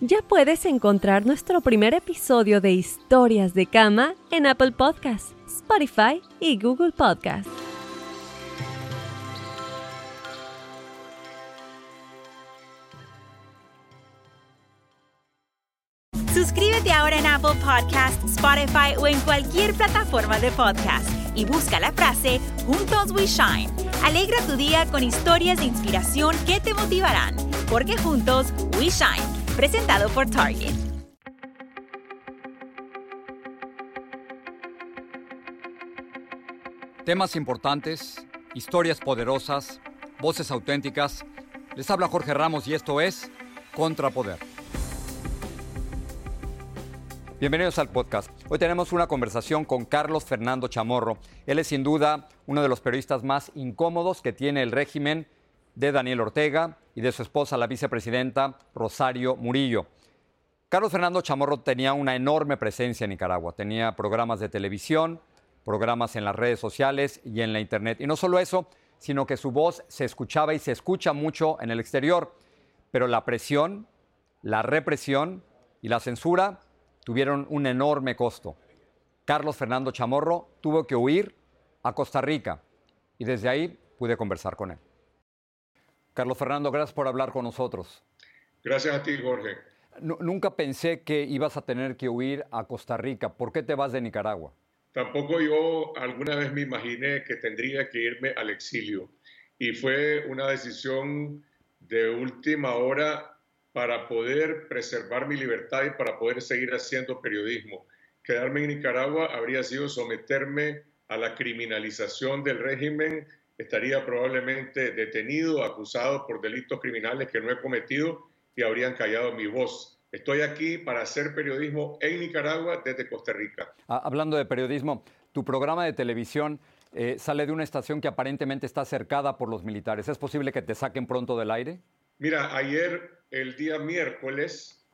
Ya puedes encontrar nuestro primer episodio de Historias de Cama en Apple Podcasts, Spotify y Google Podcasts. Suscríbete ahora en Apple Podcasts, Spotify o en cualquier plataforma de podcast y busca la frase Juntos We Shine. Alegra tu día con historias de inspiración que te motivarán, porque juntos We Shine presentado por Target. Temas importantes, historias poderosas, voces auténticas. Les habla Jorge Ramos y esto es Contrapoder. Bienvenidos al podcast. Hoy tenemos una conversación con Carlos Fernando Chamorro. Él es sin duda uno de los periodistas más incómodos que tiene el régimen de Daniel Ortega y de su esposa, la vicepresidenta Rosario Murillo. Carlos Fernando Chamorro tenía una enorme presencia en Nicaragua. Tenía programas de televisión, programas en las redes sociales y en la Internet. Y no solo eso, sino que su voz se escuchaba y se escucha mucho en el exterior. Pero la presión, la represión y la censura tuvieron un enorme costo. Carlos Fernando Chamorro tuvo que huir a Costa Rica y desde ahí pude conversar con él. Carlos Fernando, gracias por hablar con nosotros. Gracias a ti, Jorge. nunca pensé que ibas a tener que huir a Costa Rica. ¿Por qué te vas de Nicaragua? Tampoco yo alguna vez me imaginé que tendría que irme al exilio. Y fue una decisión de última hora para poder preservar mi libertad y para poder seguir haciendo periodismo. Quedarme en Nicaragua habría sido someterme a la criminalización del régimen estaría probablemente detenido, acusado por delitos criminales que no he cometido y habrían callado mi voz. Estoy aquí para hacer periodismo en Nicaragua desde Costa Rica. Ah, hablando de periodismo, tu programa de televisión eh, sale de una estación que aparentemente está cercada por los militares. ¿Es posible que te saquen pronto del aire? Mira, ayer, el día miércoles,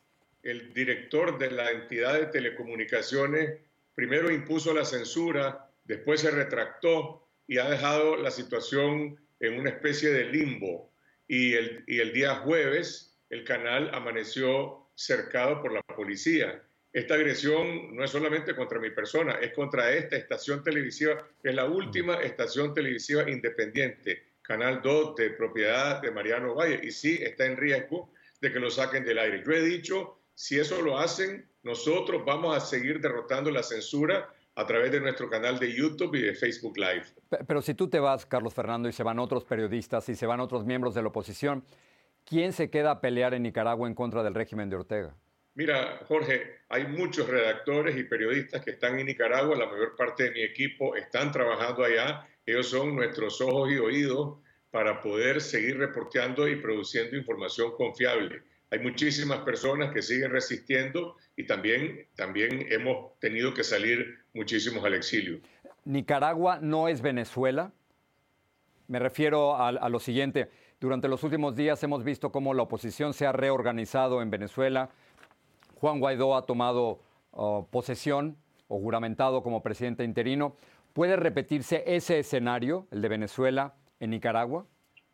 el director de la entidad de telecomunicaciones primero impuso la censura, después se retractó y ha dejado la situación en una especie de limbo. Y el, día jueves el canal amaneció cercado por la policía. Esta agresión no es solamente contra mi persona, es contra esta estación televisiva, que es la última estación televisiva independiente, Canal 2 de propiedad de Mariano Valle, y sí está en riesgo de que lo saquen del aire. Yo he dicho, si eso lo hacen, nosotros vamos a seguir derrotando la censura a través de nuestro canal de YouTube y de Facebook Live. Pero si tú te vas, Carlos Fernando, y se van otros periodistas y se van otros miembros de la oposición, ¿quién se queda a pelear en Nicaragua en contra del régimen de Ortega? Mira, Jorge, hay muchos redactores y periodistas que están en Nicaragua, la mayor parte de mi equipo están trabajando allá, ellos son nuestros ojos y oídos para poder seguir reporteando y produciendo información confiable. Hay muchísimas personas que siguen resistiendo y también, también hemos tenido que salir muchísimos al exilio. Nicaragua no es Venezuela. Me refiero a, lo siguiente. Durante los últimos días hemos visto cómo la oposición se ha reorganizado en Venezuela. Juan Guaidó ha tomado oh, posesión o juramentado como presidente interino. ¿Puede repetirse ese escenario, el de Venezuela, en Nicaragua?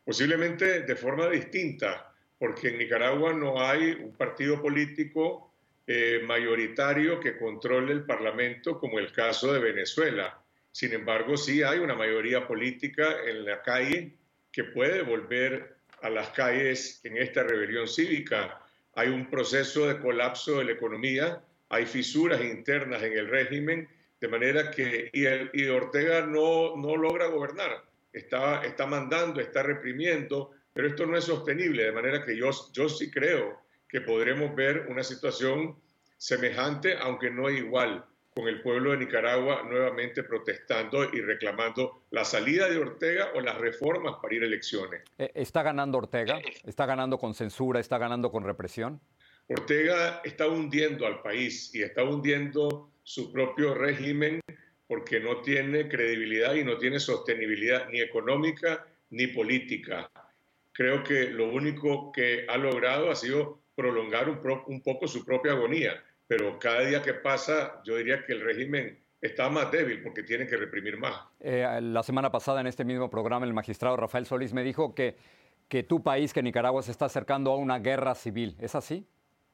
Posiblemente de forma distinta, porque en Nicaragua no hay un partido político eh, mayoritario que controle el Parlamento, como el caso de Venezuela. Sin embargo, sí hay una mayoría política en la calle que puede volver a las calles en esta rebelión cívica. Hay un proceso de colapso de la economía, hay fisuras internas en el régimen, de manera que y, el, y Ortega no, no logra gobernar, está, está mandando, está reprimiendo, pero esto no es sostenible, de manera que yo, yo sí creo que podremos ver una situación semejante, aunque no igual, con el pueblo de Nicaragua nuevamente protestando y reclamando la salida de Ortega o las reformas para ir a elecciones. Eh, ¿Está ganando Ortega? ¿Está ganando con censura? ¿Está ganando con represión? Ortega está hundiendo al país y está hundiendo su propio régimen porque no tiene credibilidad y no tiene sostenibilidad ni económica ni política. Creo que lo único que ha logrado ha sido prolongar un, poco su propia agonía, pero cada día que pasa yo diría que el régimen está más débil porque tiene que reprimir más. Eh, la semana pasada en este mismo programa el magistrado Rafael Solís me dijo que, que tu país, que Nicaragua, se está acercando a una guerra civil. ¿Es así?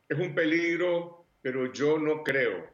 Es un peligro, pero yo no creo,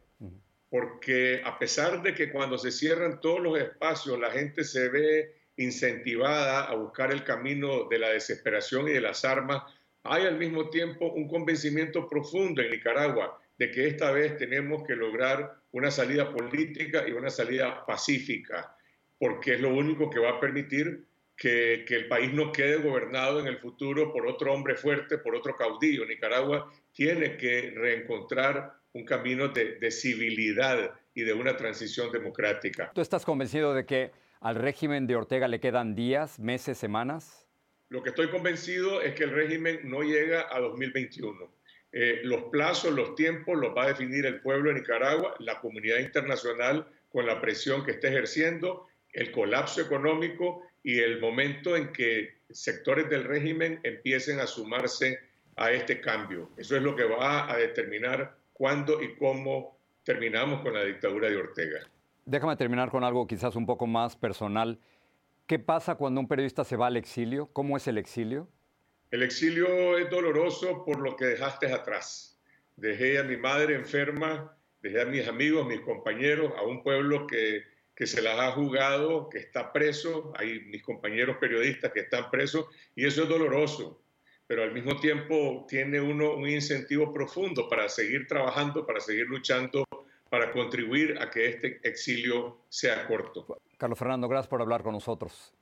porque a pesar de que cuando se cierran todos los espacios la gente se ve incentivada a buscar el camino de la desesperación y de las armas, hay al mismo tiempo un convencimiento profundo en Nicaragua de que esta vez tenemos que lograr una salida política y una salida pacífica, porque es lo único que va a permitir que, el país no quede gobernado en el futuro por otro hombre fuerte, por otro caudillo. Nicaragua tiene que reencontrar un camino de, de civilidad y de una transición democrática. ¿Tú estás convencido de que al régimen de Ortega le quedan días, meses, semanas? Lo que estoy convencido es que el régimen no llega a 2021. Eh, los plazos, los tiempos los va a definir el pueblo de Nicaragua, la comunidad internacional con la presión que está ejerciendo, el colapso económico y el momento en que sectores del régimen empiecen a sumarse a este cambio. Eso es lo que va a determinar cuándo y cómo terminamos con la dictadura de Ortega. Déjame terminar con algo quizás un poco más personal. ¿Qué pasa cuando un periodista se va al exilio? ¿Cómo es el exilio? El exilio es doloroso por lo que dejaste atrás. Dejé a mi madre enferma, dejé a mis amigos, mis compañeros, a un pueblo que que se las ha jugado, que está preso, hay mis compañeros periodistas que están presos, y eso es doloroso, pero al mismo tiempo tiene uno un incentivo profundo para seguir trabajando, para seguir luchando, para contribuir a que este exilio sea corto. Carlos Fernando, gracias por hablar con nosotros.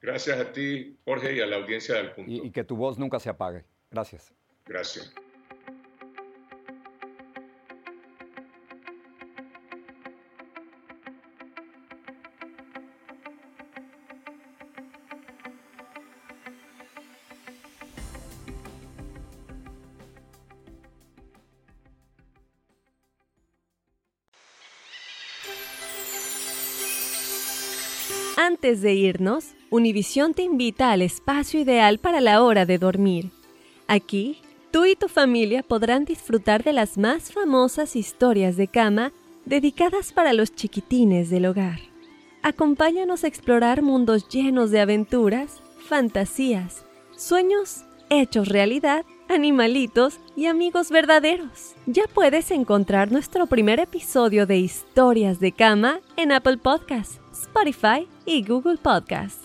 Gracias a ti, Jorge, y a la audiencia del punto. y que tu voz nunca se apague. Gracias. Gracias. Antes de irnos, Univisión te invita al espacio ideal para la hora de dormir. Aquí, tú y tu familia podrán disfrutar de las más famosas historias de cama dedicadas para los chiquitines del hogar. Acompáñanos a explorar mundos llenos de aventuras, fantasías, sueños hechos realidad, animalitos y amigos verdaderos. Ya puedes encontrar nuestro primer episodio de Historias de Cama en Apple Podcasts Spotify y Google Podcast.